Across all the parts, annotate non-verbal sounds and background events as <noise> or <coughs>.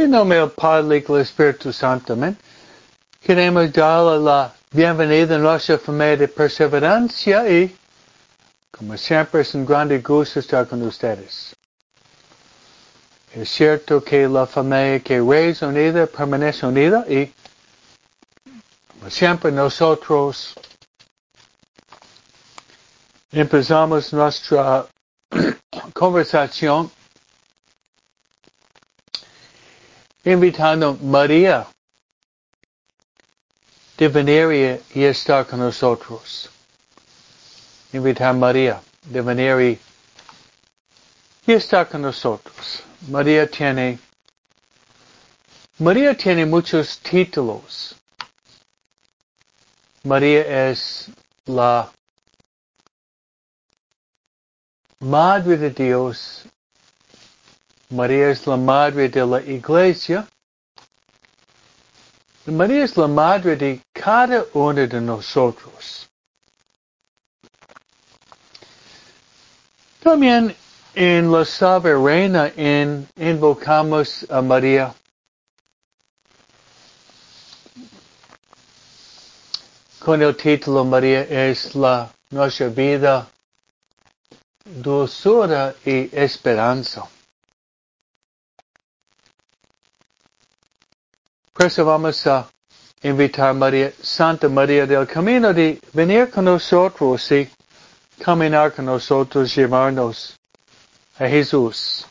En nombre del Padre y del Espíritu Santo, amén. Queremos darle la bienvenida a nuestra familia de perseverancia y, como siempre, es un grande gusto estar con ustedes. Es cierto que la familia que es unida permanece unida y, como siempre, nosotros empezamos nuestra <coughs> conversación invitando a María de venir y estar con nosotros. Invitar a María de venir y estar con nosotros. María tiene, María tiene muchos títulos. María es la Madre de Dios María es la madre de la iglesia. María es la madre de cada uno de nosotros. También en la Salve Reina en, invocamos a María. Con el título María es la nuestra vida, dulzura y esperanza. Por eso vamos a invitar a María, Santa María del Camino de venir con nosotros y caminar con nosotros, llevarnos a Jesús.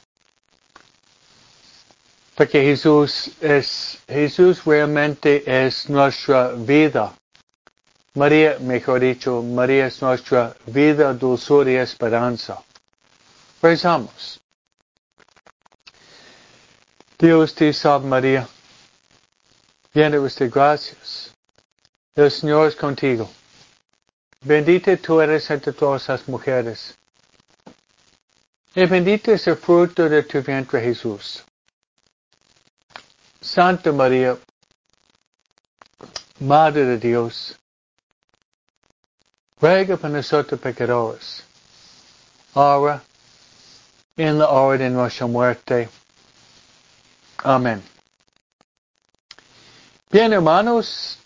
Porque Jesús es, Jesús realmente es nuestra vida. María, mejor dicho, María es nuestra vida, dulzura y esperanza. Rezamos. Dios te salve María Llena de gracias. El Señor es contigo. Bendita tú eres entre todas las mujeres. Y bendito es el fruto de tu vientre Jesús. Santa María, Madre de Dios, ruega por nosotros pecadores, ahora en la hora de nuestra muerte. Amén. Bien, hermanos,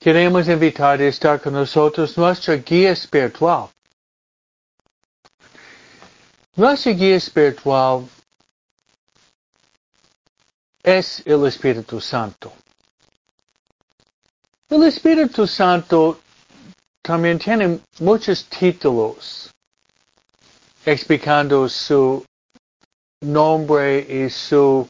queremos invitar a estar con nosotros nuestra guía espiritual. Nuestra guía espiritual es el Espíritu Santo. El Espíritu Santo también tiene muchos títulos explicando su nombre y su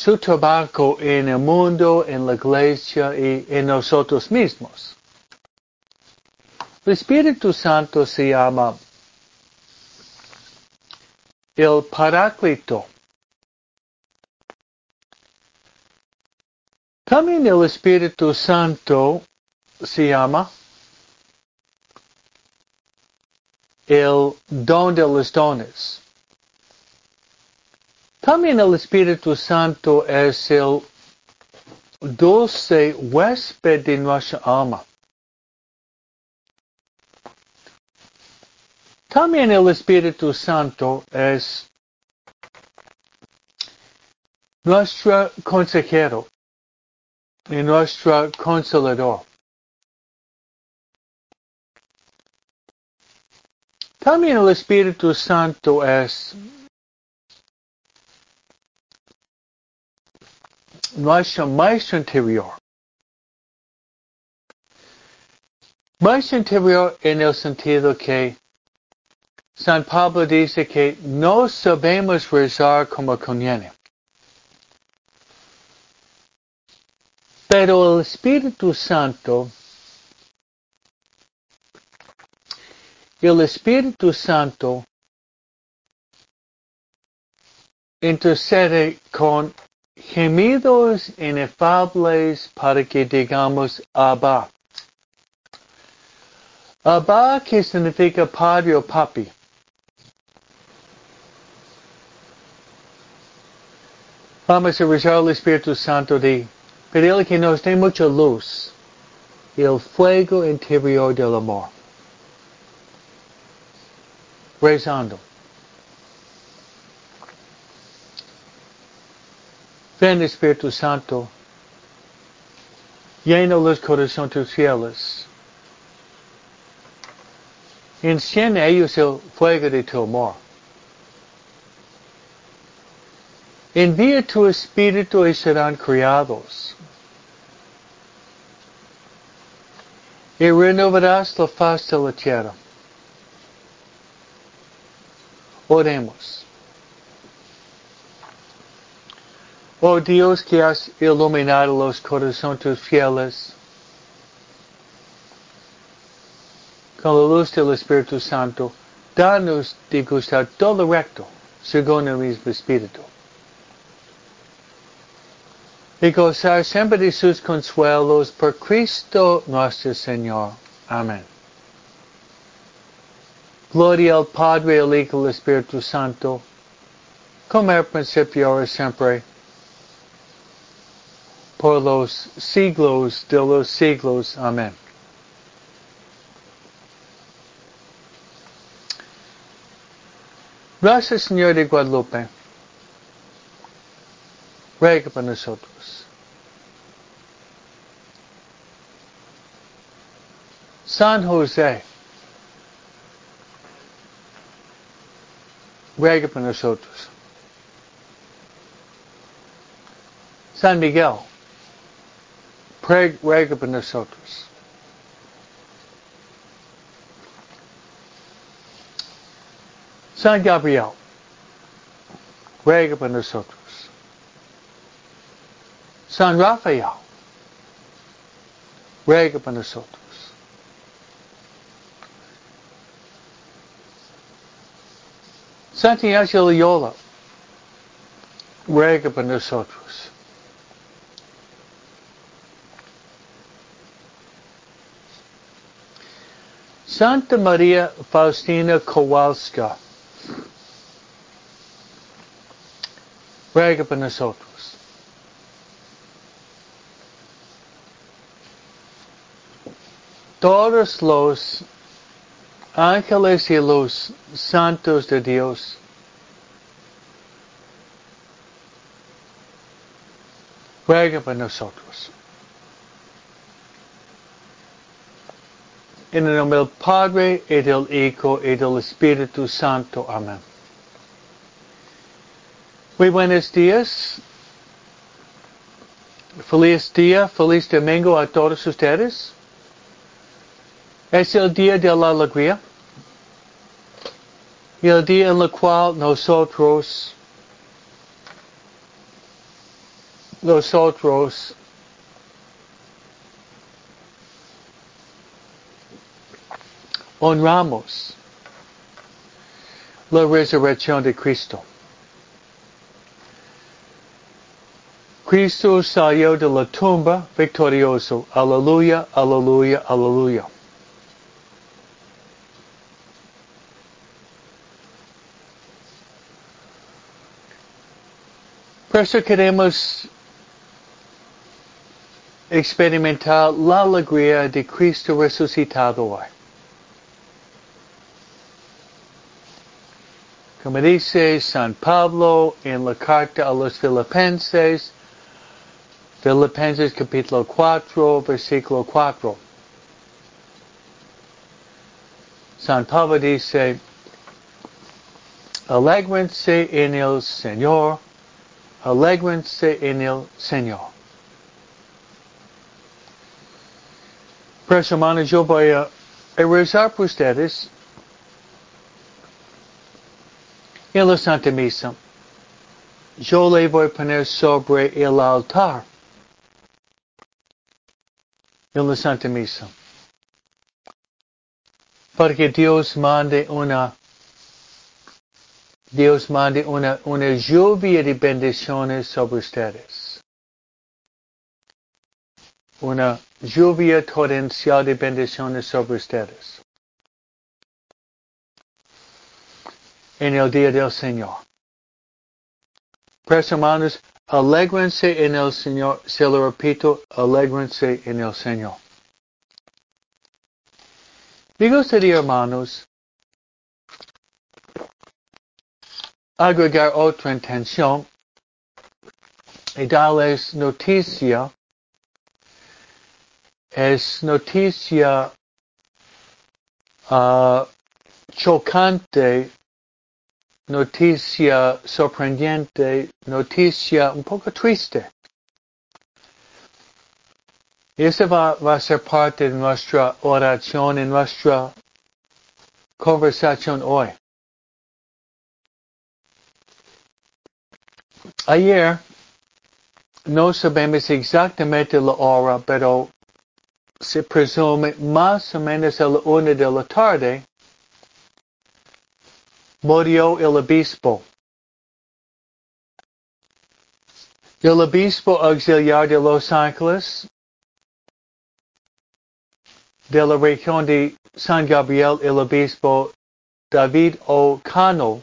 su trabajo en el mundo, en la iglesia y en nosotros mismos. El Espíritu Santo se llama el Paráclito. También el Espíritu Santo se llama el don de los dones. También el Espíritu Santo es el dulce huésped de nuestra alma. También el Espíritu Santo es nuestro consejero y nuestro consolador. También el Espíritu Santo es nuestro maestro interior. Maestro interior en el sentido que San Pablo dice que no sabemos rezar como conviene. Pero el Espíritu Santo, el Espíritu Santo intercede con gemidos inefables para que digamos Abba. Abba que significa padre o papi. Vamos a rezar al Espíritu Santo de pedirle que nos dé mucha luz y el fuego interior del amor. Rezando. Ven Espíritu Santo, llena los corazones tus fieles. Enciende ellos el fuego de tu amor. Envía tu Espíritu y serán criados. Y renovarás la faz de la tierra. Oremos. Oh Dios que has iluminado los corazones fieles con la luz del Espíritu Santo, danos de gustar todo recto según el mismo Espíritu. Y gozar siempre de sus consuelos por Cristo nuestro Señor. Amén. Gloria al Padre, al Hijo y al Espíritu Santo, como al principio, ahora siempre, por los siglos de los siglos. Amén. Gracias, Señor de Guadalupe. Ruega por nosotros. San José. ruega por nosotros. San Miguel, ruega por. San Gabriel, ruega por nosotros. San Rafael, ruega por nosotros. Santiago Loyola, ruega. Santa María Faustina Kowalska, ruega por nosotros. Todos los ángeles y los santos de Dios. Ruega por nosotros. En el nombre del Padre, y del Hijo, y del Espíritu Santo. Amén. Muy buenos días. Feliz día, feliz domingo a todos ustedes. Es el día de la alegría. Y el día en el cual nosotros, nosotros honramos la resurrección de Cristo. Cristo salió de la tumba victorioso. Aleluya, aleluya, aleluya. Por queremos experimentar la alegría de Cristo resucitado hoy. Como dice San Pablo en la carta a los Filipenses, Filipenses capítulo 4, versículo 4. San Pablo dice, alegrense en el Señor, alegrense en el Señor. Pues hermanos, yo voy a rezar por ustedes en la Santa Misa. Yo le voy a poner sobre el altar en la Santa Misa. Para que Dios mande una Dios mande una, una lluvia de bendiciones sobre ustedes. Una lluvia torrencial de bendiciones sobre ustedes. En el día del Señor. Pues hermanos, Alégrense en el Señor, se lo repito, alégrense en el Señor. Me gustaría, hermanos, agregar otra intención y darles noticia. Es noticia uh, chocante, noticia sorprendente, noticia un poco triste. Y eso va, va a ser parte de nuestra oración, en nuestra conversación hoy. Ayer no sabemos exactamente la hora, pero se presume más o menos a la una de la tarde murió el obispo. El obispo auxiliar de Los Ángeles de la región de San Gabriel, el obispo David O'Connell,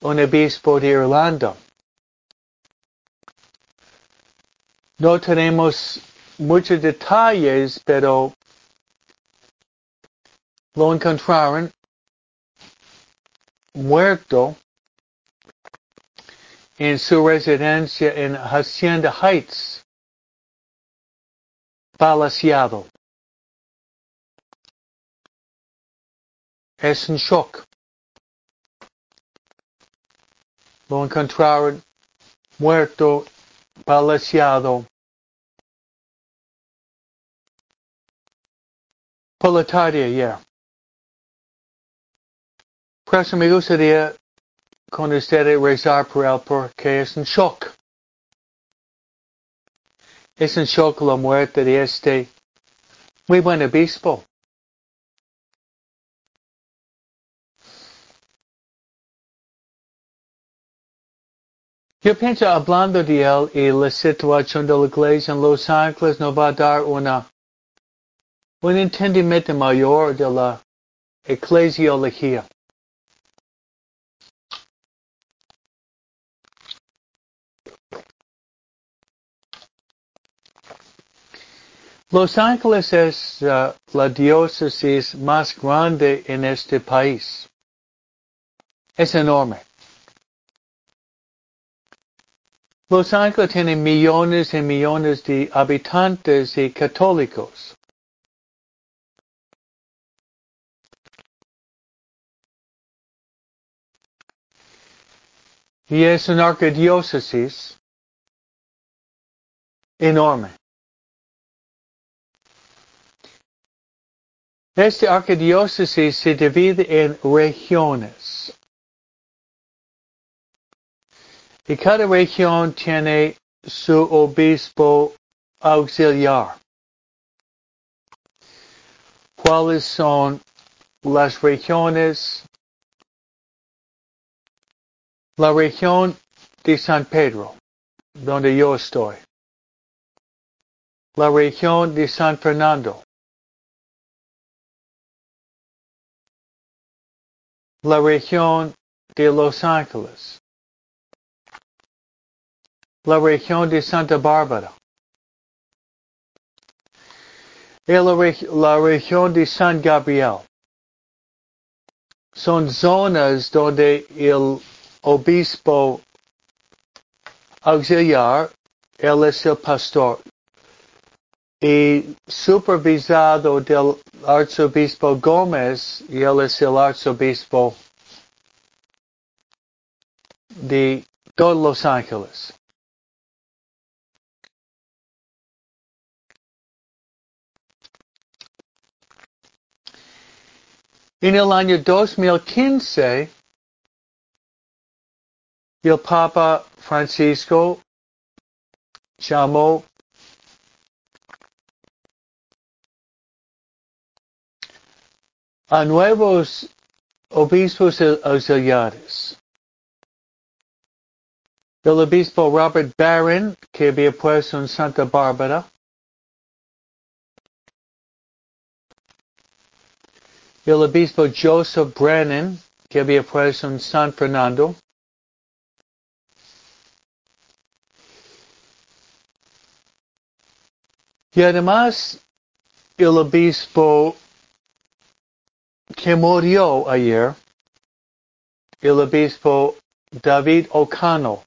un obispo de Irlanda. No tenemos muchos detalles, pero lo encontraron muerto en su residencia en Hacienda Heights, palaciado. Es un shock. Lo encontraron muerto, palaciado. Por. Por eso me gustaría con ustedes rezar por él porque es un shock. Es un shock la muerte de este muy buen obispo. Yo pienso hablando de él y la situación de la iglesia en Los Ángeles nos va a dar una, un entendimiento mayor de la eclesiología. Los Ángeles es uh, la diócesis más grande en este país. Es enorme. Los Ángeles tiene millones y millones de habitantes y católicos. Y es una arquidiócesis enorme. Esta arquidiócesis se divide en regiones. Y cada región tiene su obispo auxiliar. ¿Cuáles son las regiones? La región de San Pedro, donde yo estoy. La región de San Fernando. La región de Los Ángeles. La región de Santa Bárbara, la, la región de San Gabriel. Son zonas donde el obispo auxiliar, él es el pastor, y supervisado del arzobispo Gómez, y él es el arzobispo de todos Los Ángeles. En el año 2015, el Papa Francisco llamó a nuevos obispos auxiliares. El obispo Robert Barron, que había puesto en Santa Bárbara, el obispo Joseph Brennan, que había puesto en San Fernando, y además el obispo que murió ayer, el obispo David O'Connell.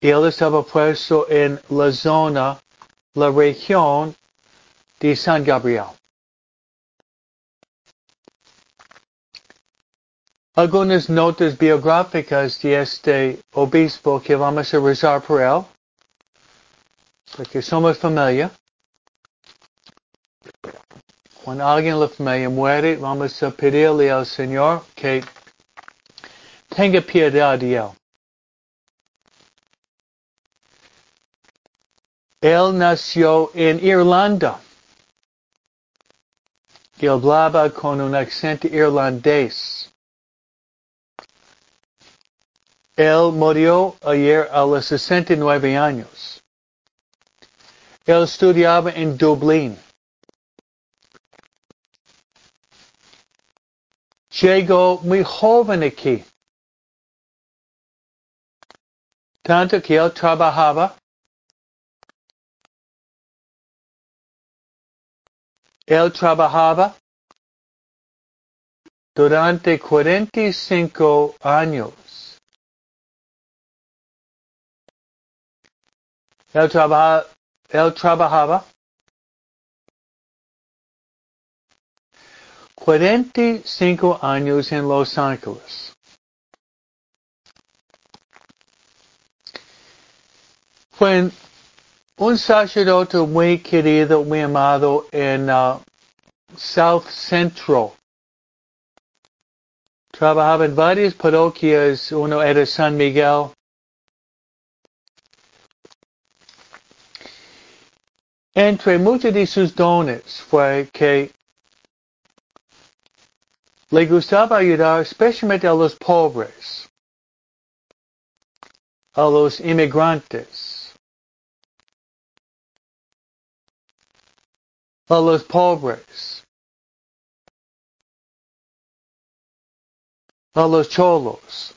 Él estaba puesto en la zona, la región de San Gabriel. Algunas notas biográficas de este obispo que vamos a rezar por él, porque somos familia. Cuando alguien familia muere, vamos a pedirle al Señor que tenga piedad de él. Él nació en Irlanda. Él hablaba con un acento irlandés. Él murió ayer a los 69 años. Él estudiaba en Dublín. Llegó muy joven aquí. Tanto que él trabajaba. Él trabajaba durante 45 años. Él, trabaja, él trabajaba 45 años en Los Ángeles. Fue un sacerdote muy querido, muy amado en uh, South Central. Trabajaba en varias parroquias, uno era San Miguel, Entre muchos de sus dones fue que le gustaba ayudar especialmente a los pobres, a los inmigrantes, a los pobres, a los cholos,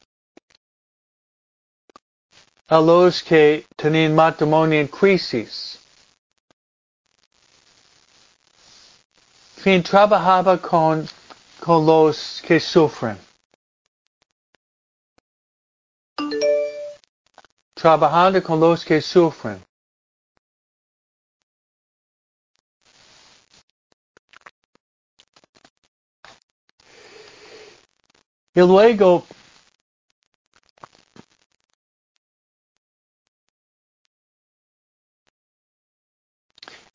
a los que tenían matrimonio en crisis, fin trabajaba con, con los que sufren. Trabajando con los que sufren. Y luego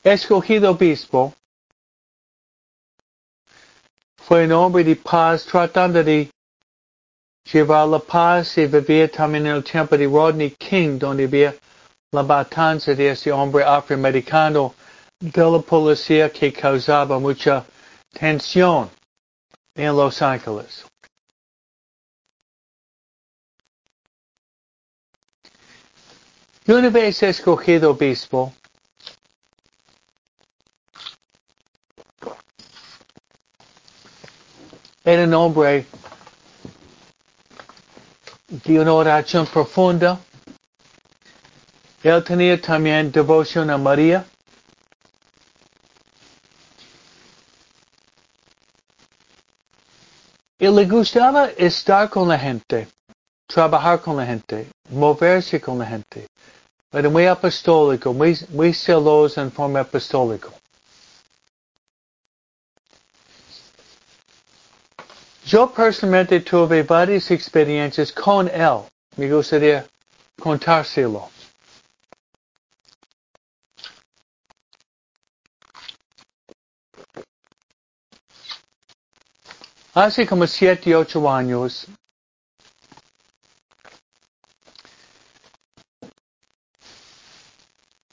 escogido obispo fue un hombre de paz tratando de llevar la paz y vivía también en el tiempo de Rodney King, donde había la matanza de ese hombre afroamericano. De la policía que causaba mucha tensión en Los Ángeles. Y una vez escogido obispo, Era un hombre de una oración profunda. Él tenía también devoción a María. Y le gustaba estar con la gente, trabajar con la gente, moverse con la gente. Era muy apostólico, muy, muy celoso en forma apostólica. Yo personalmente tuve varias experiencias con él. Me gustaría contárselo. Hace como siete, ocho años,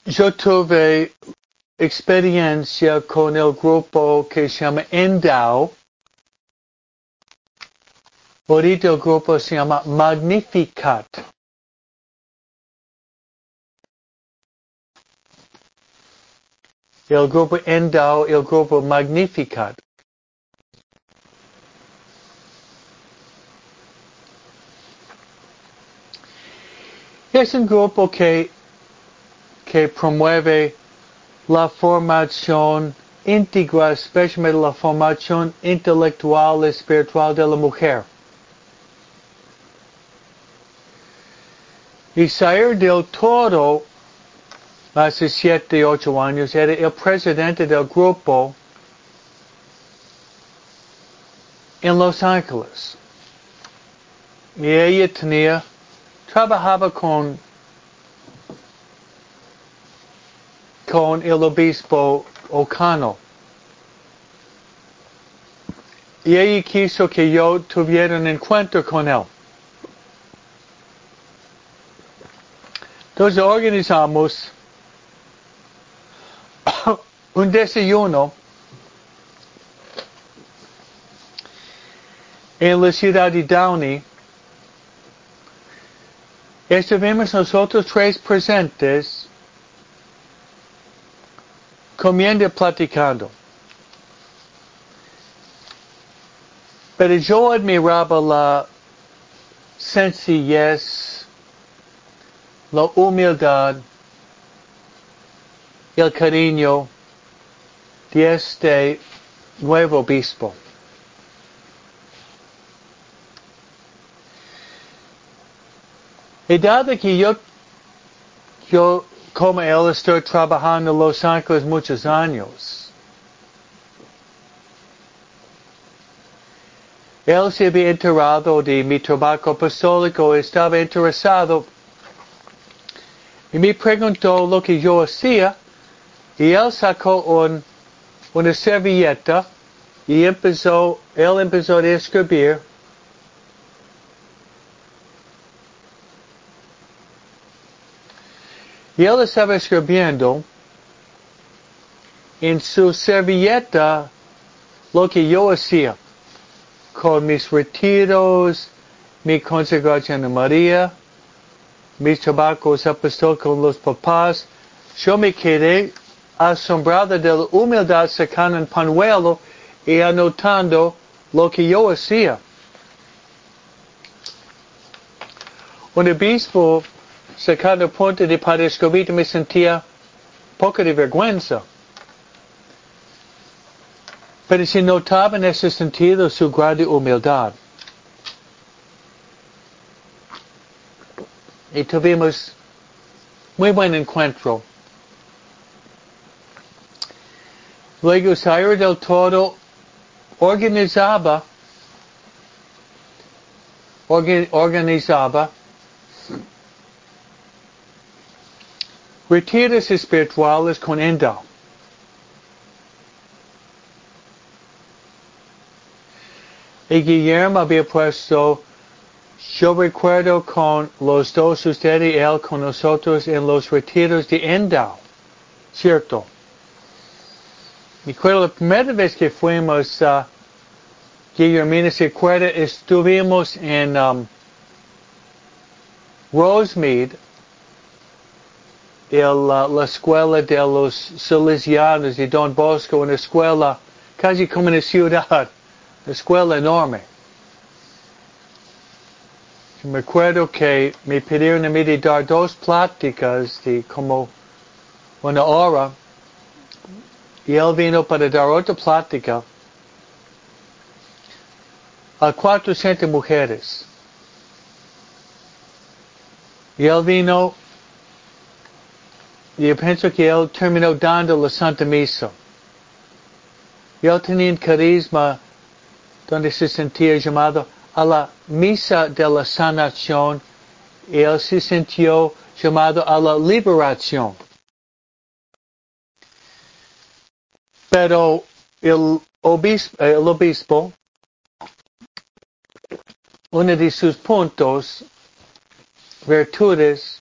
yo tuve experiencia con el grupo que se llama Endow, Ahorita el grupo se llama Magnificat. El grupo Endow, el grupo Magnificat. Es un grupo que, que promueve la formación íntegra, especialmente la formación intelectual y espiritual de la mujer. Isaías del Toro, hace siete, ocho años, era el presidente del grupo en Los Ángeles. Y ella tenía, trabajaba con, con el obispo Ocano. Y ella quiso que yo tuviera un encuentro con él. Entonces organizamos <coughs> un desayuno en la ciudad de Downey. Estuvimos nosotros tres presentes comiendo y platicando. Pero yo admiraba la sencillez, la humildad, el cariño de este nuevo obispo. Y dado que yo, yo como él estoy trabajando en Los Ángeles muchos años, él se había enterado de mi trabajo apostólico, estaba interesado y me preguntó lo que yo hacía y él sacó un, una servilleta y empezó, él empezó a escribir. Y él estaba escribiendo en su servilleta lo que yo hacía con mis retiros, mi consagración a María, mis trabajos apostólicos con los papás. Yo me quedé asombrado de la humildad sacando un panuelo y anotando lo que yo hacía. Un obispo sacando punto de Padre Escobito me sentía poco de vergüenza. Pero se notaba en ese sentido su grande humildad. Y tuvimos muy buen encuentro. Luego Sayer del Toro organizaba, organizaba retiros espirituales con Endo. Y Guillermo había puesto, yo recuerdo con los dos, usted y él, con nosotros en los retiros de Endo. ¿Cierto? Me acuerdo la primera vez que fuimos, uh, Guillermina se acuerda, estuvimos en um, Rosemead, el, la escuela de los salesianos de Don Bosco, una escuela casi como una ciudad, una escuela enorme. Me acuerdo que me pidieron a mí de dar dos pláticas de como una hora y él vino para dar otra plática a 400 mujeres. Y él vino y yo pienso que él terminó dando la Santa Misa. Y él tenía un carisma donde se sentía llamado a la Misa de la Sanación él se sintió llamado a la liberación. Pero el obispo, el obispo, uno de sus puntos, virtudes,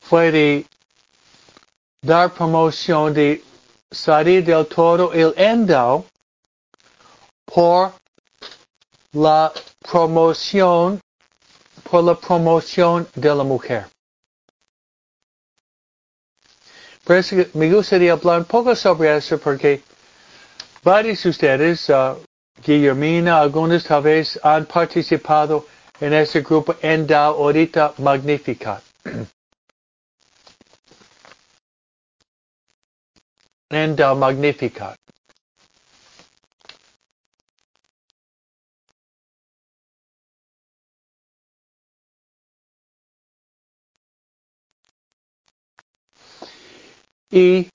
fue de dar promoción de salir del todo el endo por la promoción, por la promoción de la mujer. Por eso me gustaría hablar un poco sobre eso porque varios de ustedes, uh, Guillermina, algunos tal vez han participado en ese grupo Endo ahorita Magnificat. and uh, y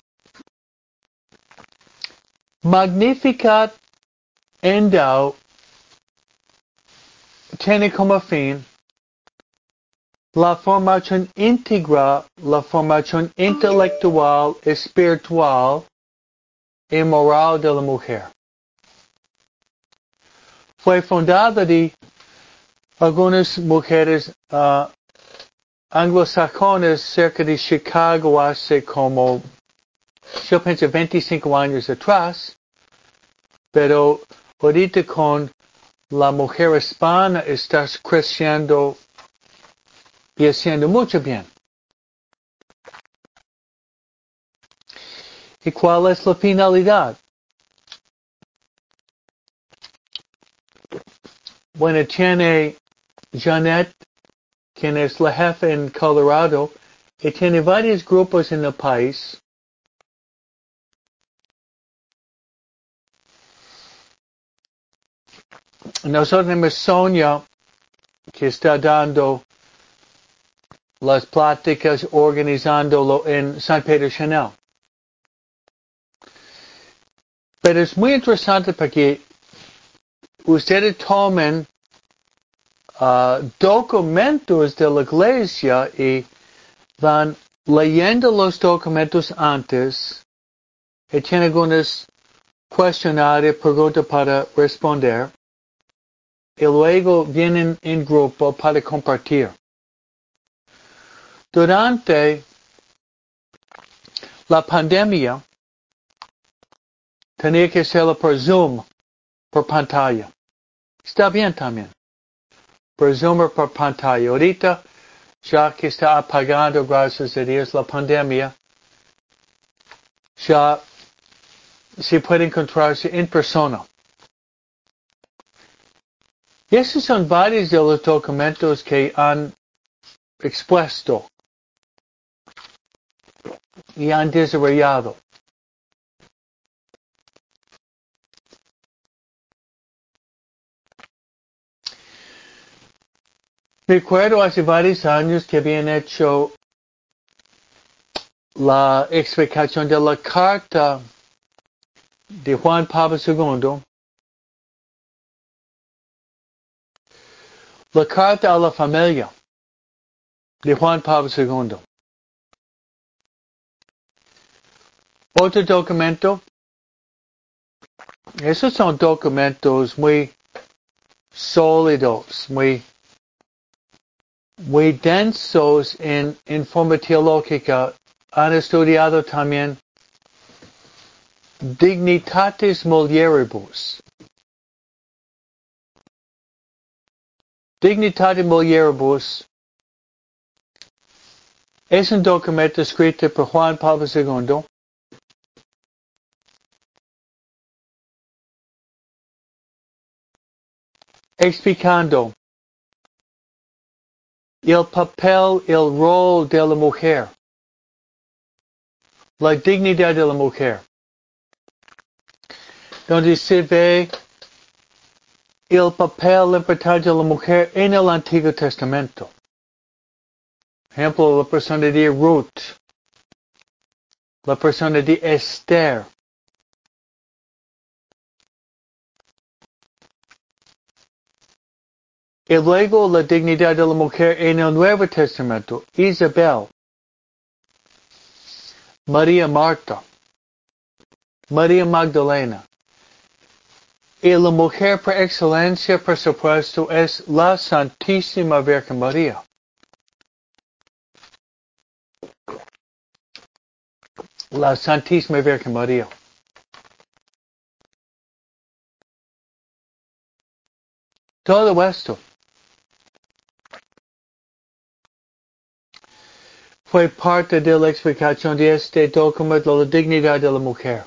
Magnificat Endau tiene como fin la formación íntegra, la formación intelectual, espiritual y moral de la mujer. Fue fundada de algunas mujeres uh, anglosajonas cerca de Chicago hace como, yo pienso, 25 años atrás, pero ahorita con la mujer hispana está creciendo y haciendo mucho bien. ¿Y cuál es la finalidad? Bueno, tiene Janet, quien es la jefa en Colorado, y tiene varios grupos en el país. Nosotros tenemos Sonia, que está dando las pláticas, organizándolo en San Pedro Chanel. Pero es muy interesante porque ustedes tomen uh, documentos de la iglesia y van leyendo los documentos antes y tienen algunos cuestionarios, preguntas para responder y luego vienen en grupo para compartir. Durante la pandemia, tenía que hacerlo por Zoom, por pantalla. Está bien también. Por Zoom o por pantalla. Ahorita, ya que está apagando, gracias a Dios, la pandemia, ya se puede encontrarse en persona. Y son varios de los documentos que han expuesto y han desarrollado. Recuerdo hace varios años que habían hecho la explicación de la carta de Juan Pablo II, la carta a la familia de Juan Pablo II. Otro documento, esos son documentos muy sólidos, muy muy densos en, en forma teológica, han estudiado también dignitatis mulieribus. Dignitatis mulieribus es un documento escrito por Juan Pablo II explicando el papel, el rol de la mujer, la dignidad de la mujer, donde se ve el papel importante de la mujer en el Antiguo Testamento. Ejemplo, la persona de Ruth, la persona de Esther, Y luego la dignidad de la mujer en el Nuevo Testamento. Isabel. María Marta. María Magdalena. Y la mujer por excelencia, por supuesto, es la Santísima Virgen María. La Santísima Virgen María. Todo esto fue parte de la explicación de este documento la dignidad de la mujer.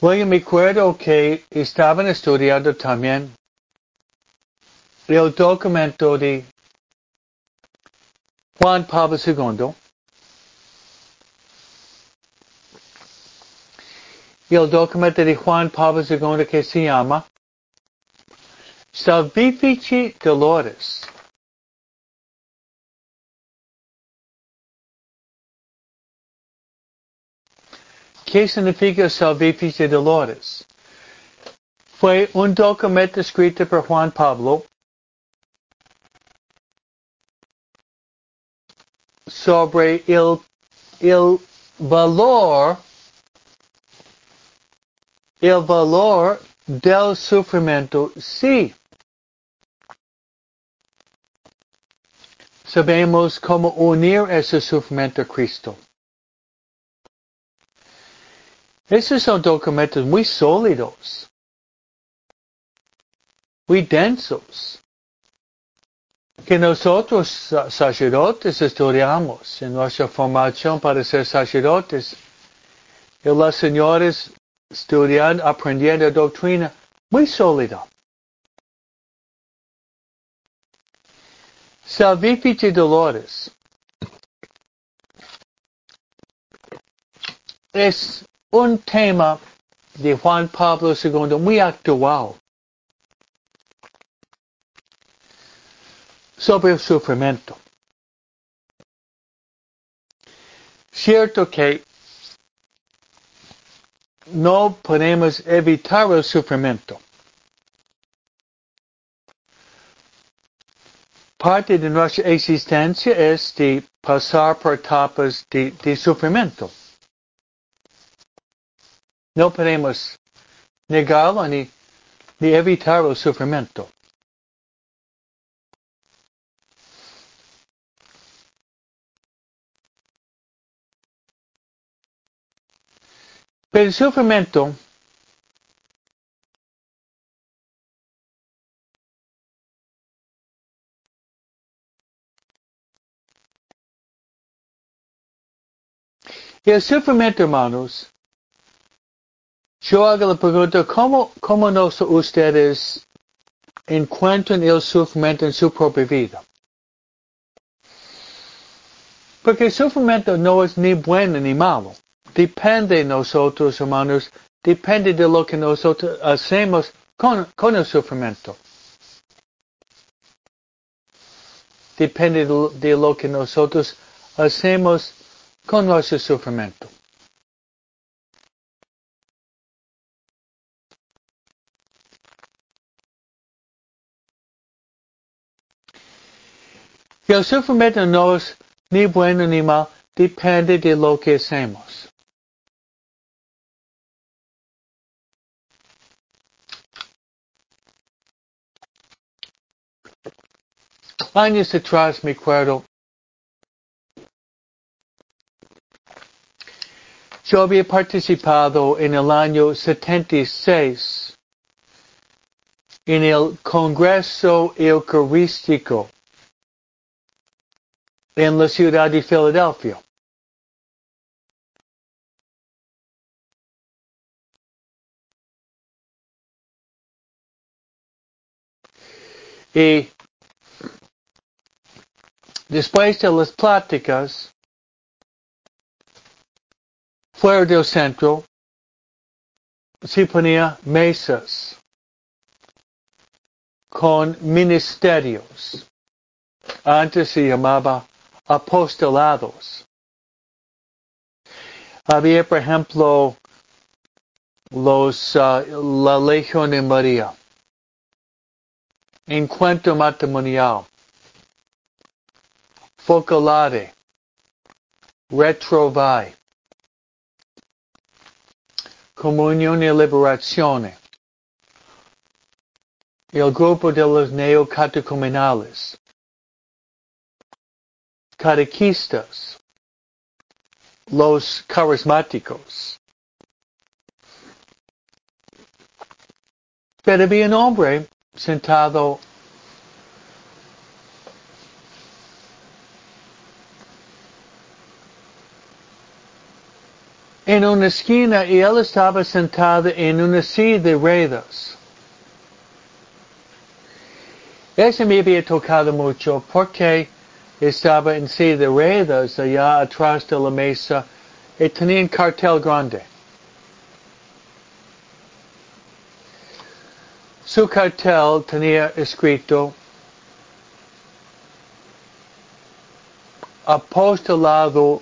Luego me acuerdo que estaban estudiando también el documento de Juan Pablo II y el documento de Juan Pablo II que se llama Salvifici Dolores. ¿Qué significa Salvifici Dolores? Fue un documento escrito por Juan Pablo sobre el, el valor el valor del sufrimiento sí. Sabemos cómo unir ese sufrimiento a Cristo. Esos son documentos muy sólidos, muy densos, que nosotros sacerdotes estudiamos en nuestra formación para ser sacerdotes. Y los señores estudiando, aprendiendo doctrina muy sólida. Salvifici Dolores es un tema de Juan Pablo II muy actual sobre el sufrimiento. Cierto que no podemos evitar el sufrimiento. Parte de nuestra existencia es de pasar por etapas de, de sufrimiento. No podemos negarlo ni, ni evitar el sufrimiento. Pero el sufrimiento el sufrimiento, hermanos, yo hago la pregunta, ¿cómo, cómo no ustedes encuentran el sufrimiento en su propia vida? Porque el sufrimiento no es ni bueno ni malo. Depende de nosotros, hermanos, depende de lo que nosotros hacemos con, con el sufrimiento. Depende de, de lo que nosotros hacemos con nuestro sufrimiento. Y el sufrimiento no es ni bueno ni mal, depende de lo que hacemos. Años atrás me acuerdo Yo había participado en el año 76 en el Congreso Eucarístico en la ciudad de Filadelfia. Y después de las pláticas, fuera del centro se ponía mesas con ministerios. Antes se llamaba apostolados. Había, por ejemplo, los, uh, la Legión de María, encuentro matrimonial, focolare, retrovai, Comunione e Liberazione, il gruppo de los neocatecumenales, catequistas, los carismáticos. Pero había un hombre sentado en una esquina y él estaba sentado en una silla de ruedas. Eso me había tocado mucho porque estaba en silla de ruedas allá atrás de la mesa y un cartel grande. Su cartel tenía escrito apostolado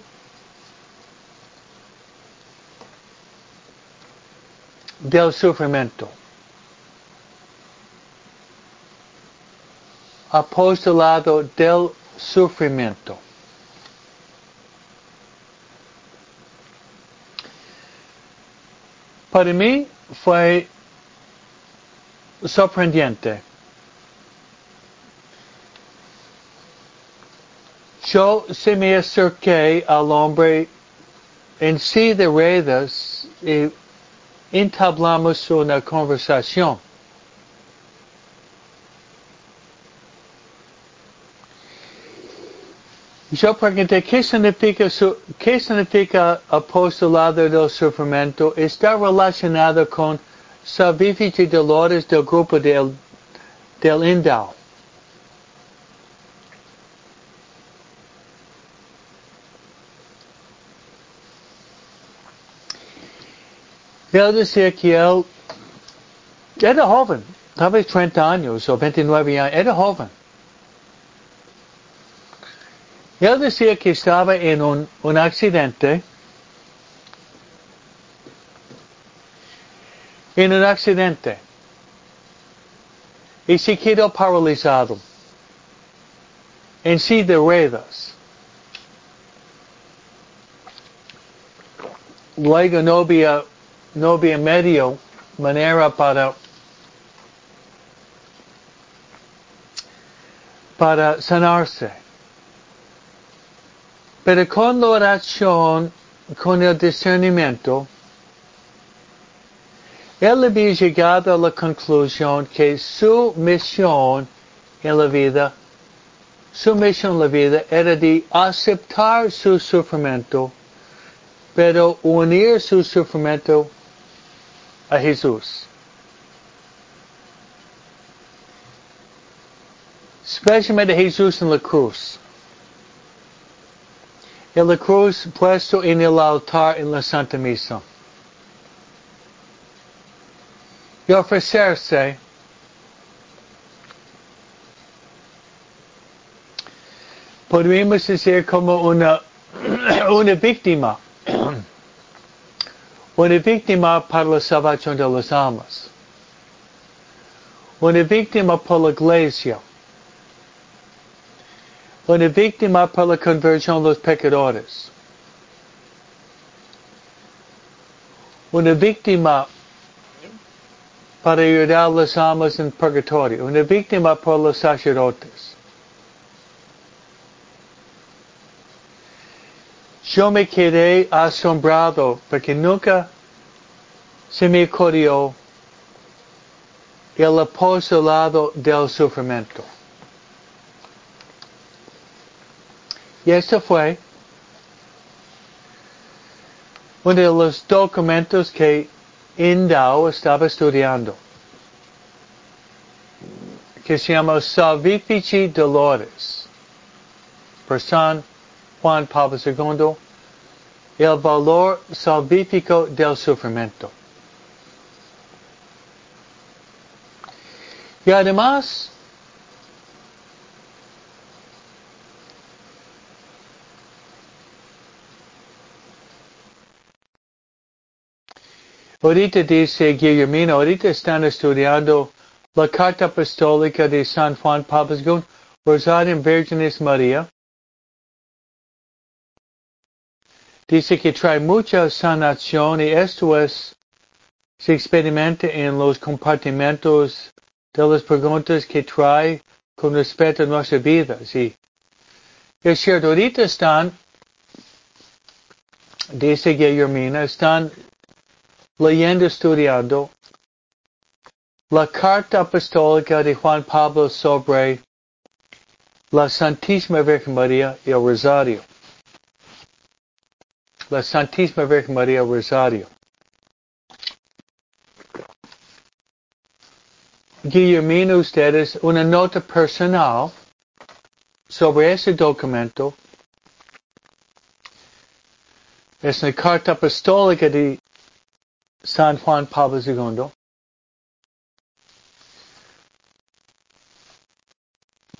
del sufrimiento. Apostolado del sufrimiento. Para mí fue sorprendente. Yo se me acerqué al hombre en sí de redes y entablamos una conversación. Yo pregunté, ¿qué significa, su, ¿qué significa apostolado del sufrimiento? Está relacionado con Salvifici Dolores del grupo del, del Indao. Él decía que él era joven, tal vez 30 años o 29 años, era joven. Él decía que estaba en un, accidente, en un accidente, y se quedó paralizado en sí de ruedas. Luego no había no había medio, manera para, para sanarse. Pero con la oración, con el discernimiento, él había llegado a la conclusión que su misión en la vida, su misión en la vida era de aceptar su sufrimiento, pero unir su sufrimiento a Jesús. Especialmente Jesús en la cruz. En la cruz puesto en el altar en la Santa Misa. Y ofrecerse podríamos decir como una, <clears throat> una víctima <clears throat> una víctima para la salvación de las almas, una víctima por la iglesia, una víctima para la conversión de los pecadores, una víctima para ayudar a las almas en purgatorio, una víctima por los sacerdotes. Yo me quedé asombrado porque nunca se me ocurrió el apostolado del sufrimiento. Y esto fue uno de los documentos que Indao estaba estudiando, que se llama Salvifici Dolores, por San Juan Pablo II, el valor salvífico del sufrimiento. Y además, ahorita dice Guillermino, ahorita están estudiando la carta apostólica de San Juan Pablo II, Rosario Vírgenes María, Dice que trae mucha sanación y esto es, se experimenta en los compartimentos de las preguntas que trae con respecto a nuestra vida. Sí. Es cierto, ahorita están, dice Guillermina, están leyendo, estudiando la carta apostólica de Juan Pablo sobre la Santísima Virgen María y el Rosario la Santísima Virgen María Rosario. Guillermino, ustedes una nota personal sobre ese documento. Es una carta apostólica de San Juan Pablo II.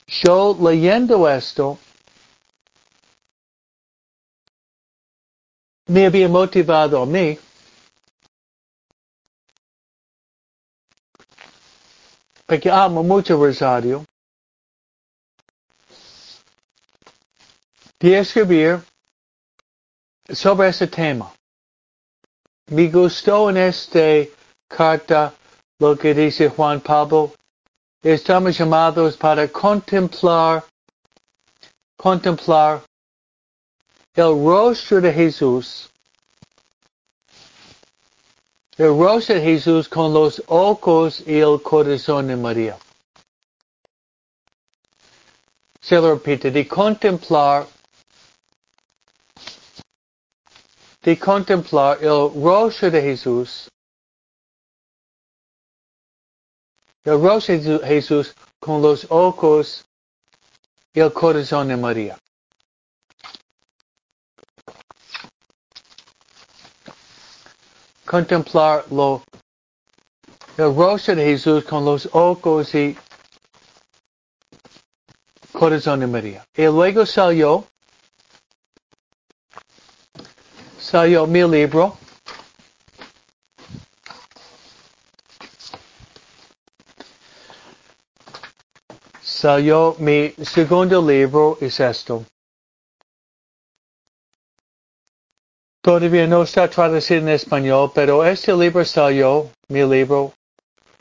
Yo leyendo esto, me había motivado a mí porque amo mucho Rosario, de escribir sobre ese tema. Me gustó en esta carta lo que dice Juan Pablo. Estamos llamados para contemplar, contemplar el rostro de Jesús. El rostro de Jesús con los ojos y el corazón de María. Se lo repite, de contemplar de contemplar el rostro de Jesús, el rostro de Jesús con los ojos y el corazón de María. Contemplarlo, el rostro de Jesús con los ojos y corazón de María. Y luego salió salió mi libro. Salió mi segundo libro, es esto. Todavía no está traducido en español, pero este libro salió, mi libro,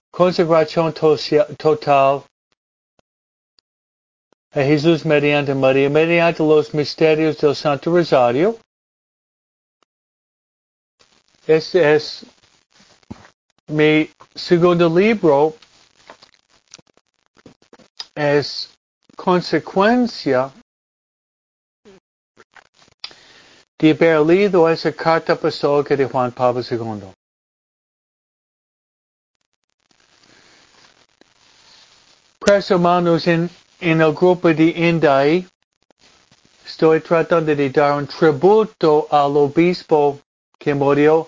Consagración Total a Jesús mediante María, mediante los misterios del Santo Rosario. Este es mi segundo libro. Es consecuencia de haber leído esa carta apostólica de Juan Pablo II. Pues hermanos, en, en el grupo de Indai, estoy tratando de dar un tributo al obispo que murió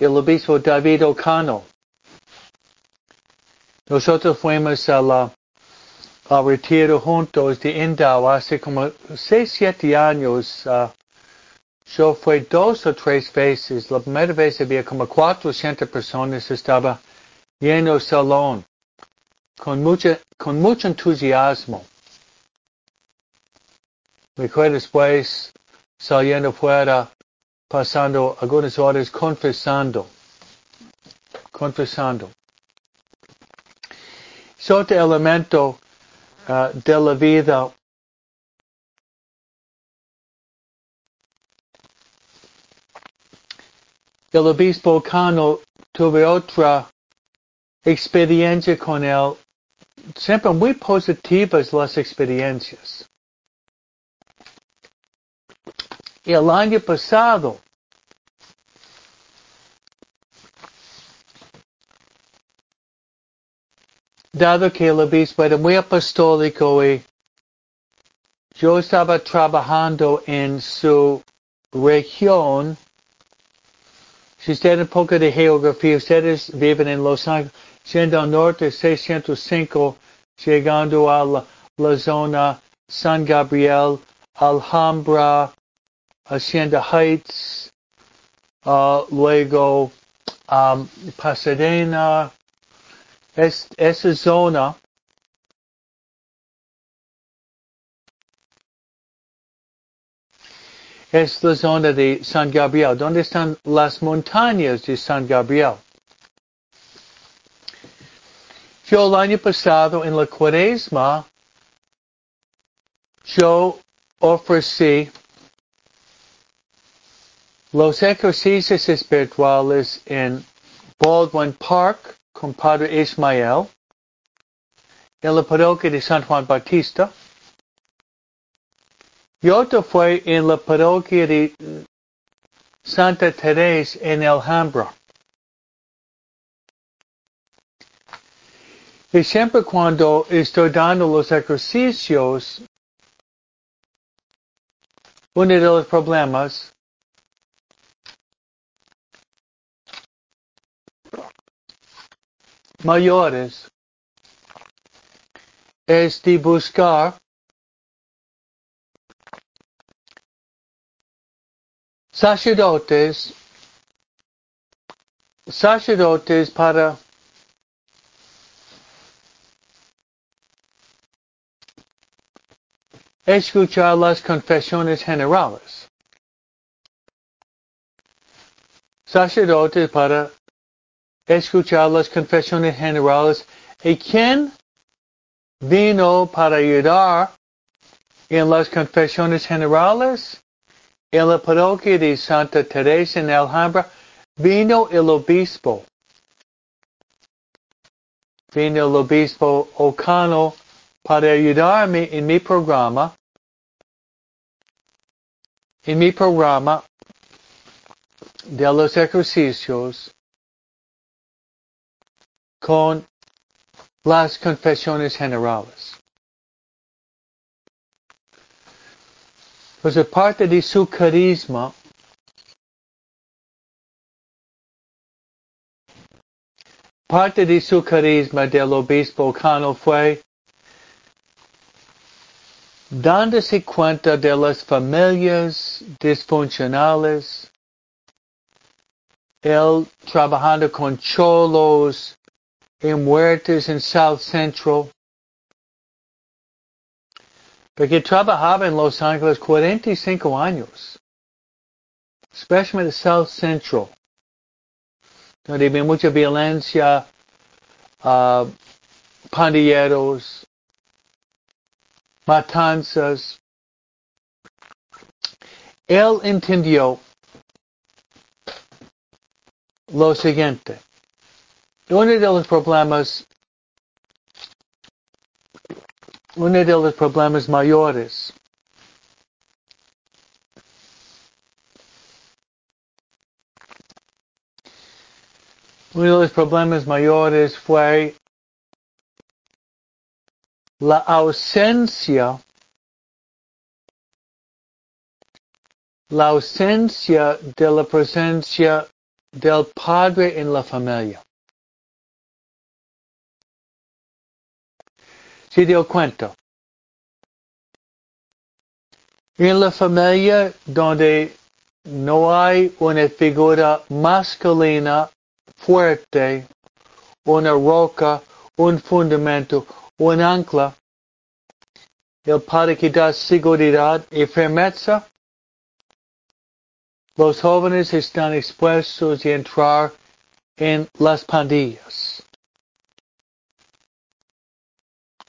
el obispo David Ocano. Nosotros fuimos a la, retiro juntos de Indao hace como 6, 7 años. Uh, yo fui dos o tres veces. La primera vez había como 400 personas. Estaba lleno el salón. Con, mucha, con mucho entusiasmo. Me después saliendo fuera pasando algunas horas confesando. Confesando. Es otro elemento uh, de la vida el obispo Cano tuve otra experiencia con él, siempre muy positivas las experiencias. El año pasado, dado que el obispo era muy apostólico y yo estaba trabajando en su región, si ustedes un poco de geografía, ustedes viven en Los Ángeles, siendo al norte 605, llegando a la, la zona San Gabriel, Alhambra, Hacienda Heights, uh, luego um, Pasadena, es, esa zona. Es la zona de San Gabriel, donde están las montañas de San Gabriel. Yo el año pasado en la cuaresma, yo ofrecí los ejercicios espirituales en Baldwin Park con Padre Ismael en la parroquia de San Juan Bautista. Y otro fue en la parroquia de Santa Teresa en Alhambra. Y siempre cuando estoy dando los ejercicios, uno de los problemas mayores es de buscar sacerdotes, sacerdotes para escuchar las confesiones generales. Sacerdotes para escuchar las confesiones generales y quién vino para ayudar en las confesiones generales en la parroquia de Santa Teresa en Alhambra vino el obispo. Vino el obispo Ocano para ayudarme en mi programa. En mi programa de los ejercicios con las confesiones generales. Pues parte de su carisma, parte de su carisma del obispo Cano fue dándose cuenta de las familias disfuncionales, él trabajando con cholos y muertes en South Central, porque trabajaba en Los Ángeles 45 años, especialmente South Central, donde había mucha violencia, uh, pandilleros, matanzas. Él entendió lo siguiente. Uno de los problemas uno de los problemas mayores uno de los problemas mayores fue la ausencia la ausencia de la presencia del padre en la familia. Se dio cuenta. En la familia donde no hay una figura masculina fuerte, una roca, un fundamento, un ancla, el padre que da seguridad y firmeza, los jóvenes están expuestos a entrar en las pandillas.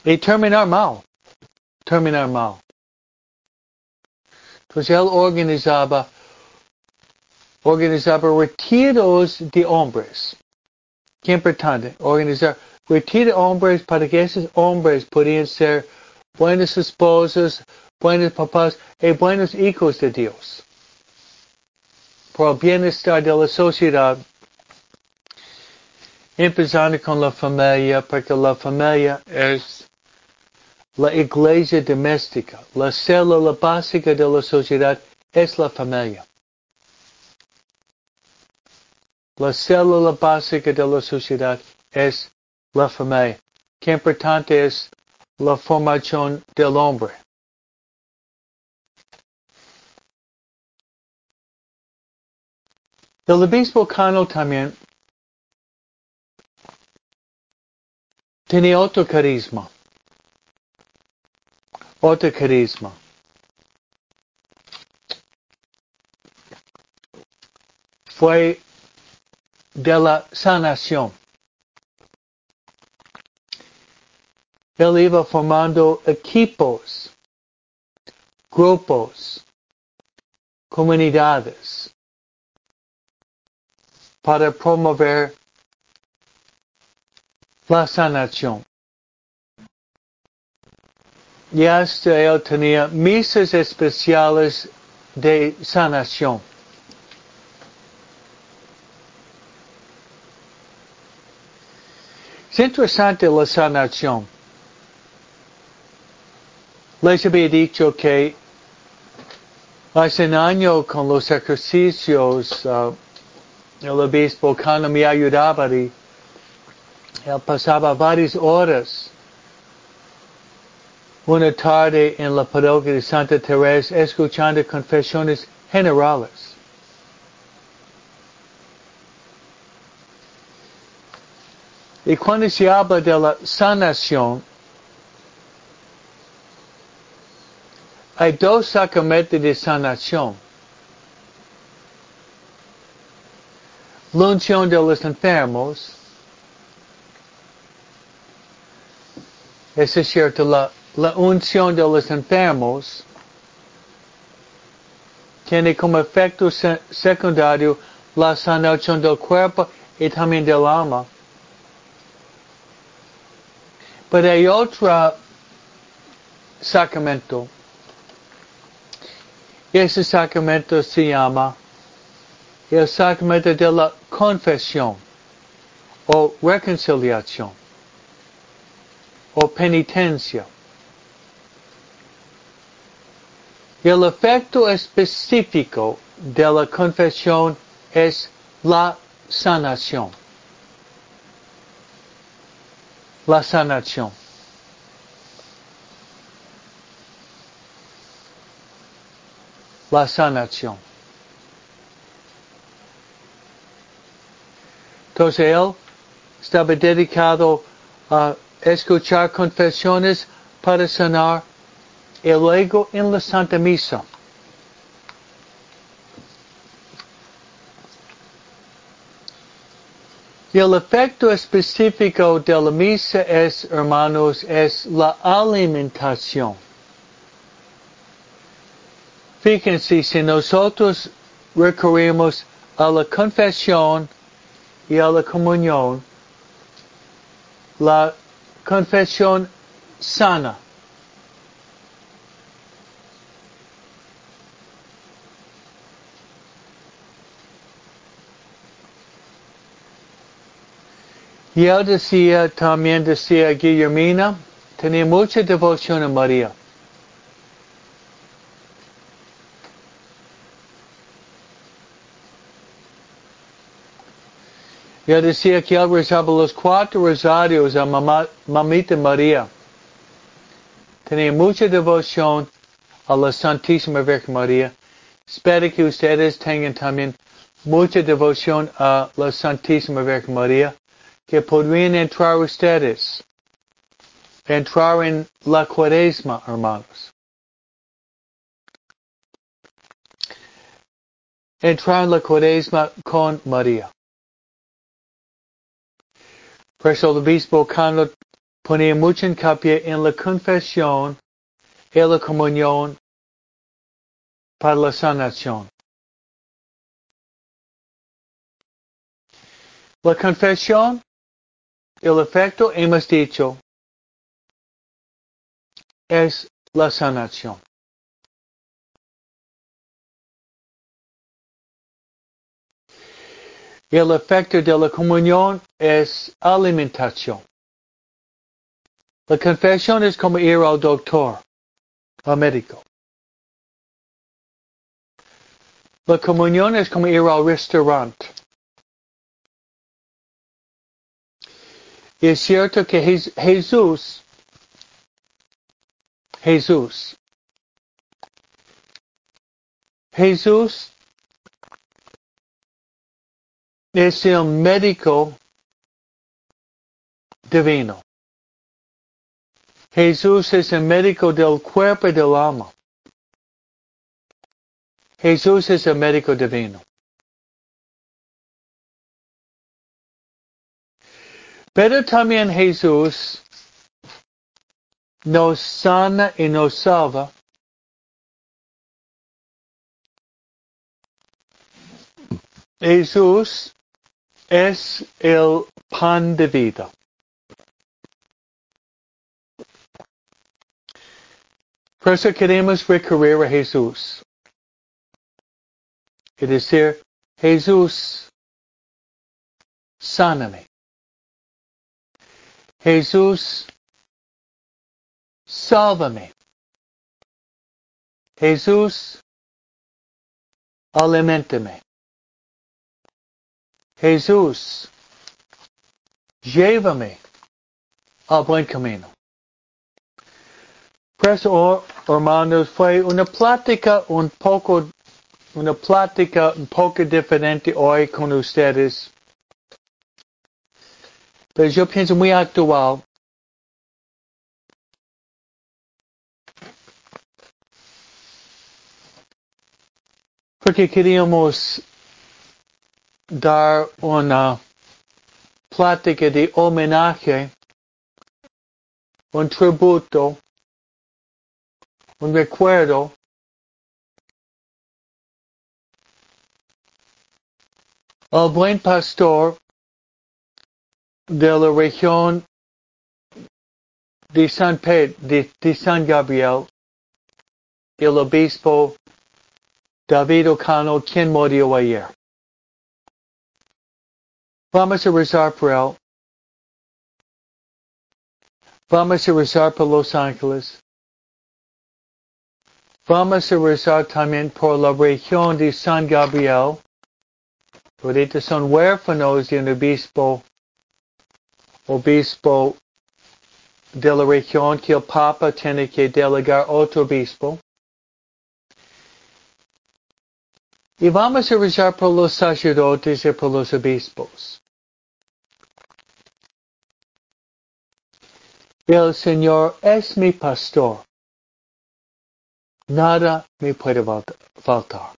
Y terminar mal. Terminar mal. Entonces él organizaba, organizaba retiros de hombres. Qué importante, organizar retiro de hombres para que esos hombres podían ser buenos esposos, buenos papás y buenos hijos de Dios. Por el bienestar de la sociedad, empezando con la familia, porque la familia es la iglesia doméstica, la célula básica de la sociedad es la familia. La célula básica de la sociedad es la familia. Qué importante es la formación del hombre. El obispo Cano también tenía otro carisma otro carisma. Fue de la sanación. Él iba formando equipos, grupos, comunidades para promover la sanación ya él tenía misas especiales de sanación. Es interesante la sanación. Les había dicho que hace un año con los ejercicios uh, el obispo cuando me ayudaba y él pasaba varias horas una tarde en la parroquia de Santa Teresa escuchando confesiones generales. Y cuando se habla de la sanación, hay dos sacramentos de sanación. La unción de los enfermos, es cierto, la, la unción de los enfermos tiene como efecto se secundario la sanación del cuerpo y también del alma. Pero hay otro sacramento. Ese sacramento se llama el sacramento de la confesión o reconciliación o penitencia. El efecto específico de la confesión es la sanación. La sanación. La sanación. Entonces él estaba dedicado a escuchar confesiones para sanar y luego en la Santa Misa. Y el efecto específico de la misa es, hermanos, es la alimentación. Fíjense, si nosotros recurrimos a la confesión y a la comunión, la confesión sana. Y él decía, también decía Guillermina, tenía mucha devoción a María. Y él decía que él rezaba los cuatro rosarios a mamá, Mamita María. Tenía mucha devoción a la Santísima Virgen María. Espero que ustedes tengan también mucha devoción a la Santísima Virgen María, que podrían entrar ustedes, entrar en la cuaresma, hermanos. Entrar en la cuaresma con María. Por eso el obispo Carlos ponía mucho hincapié en la confesión y la comunión para la sanación. La confesión, el efecto hemos dicho, es la sanación. El efecto de la comunión es alimentación. La confesión es como ir al doctor, al médico. La comunión es como ir al restaurante. Y es cierto que Jesús, Jesús, Jesús es el médico divino. Jesús es el médico del cuerpo y del alma. Jesús es el médico divino. Pero también Jesús nos sana y nos salva Jesús es el pan de vida. Por eso queremos recurrir a Jesús. Y decir, Jesús, sáname. Jesús, sálvame. Jesús, alimentame. Jesús, llévame al buen camino. Pues, oh, hermanos, fue una plática un poco, una plática un poco diferente hoy con ustedes. Yo pienso muy actual. porque queríamos dar una plática de homenaje, un tributo, un recuerdo al buen pastor de la región de San Pedro, de, de San Gabriel, el obispo David O'Connell, quien murió ayer. Vamos a rezar por él. Vamos a rezar por Los Ángeles. Vamos a rezar también por la región de San Gabriel. Ahorita son huérfanos de un obispo, obispo de la región que el Papa tiene que delegar otro obispo. Y vamos a rezar por los sacerdotes y por los obispos. El Señor es mi pastor. Nada me puede faltar.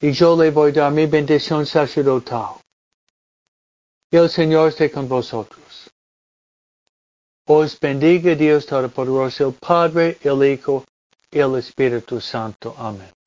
Y yo le voy a dar mi bendición sacerdotal. El Señor esté con vosotros. Os bendiga Dios Todopoderoso, el Padre, el Hijo el Espíritu Santo. Amén.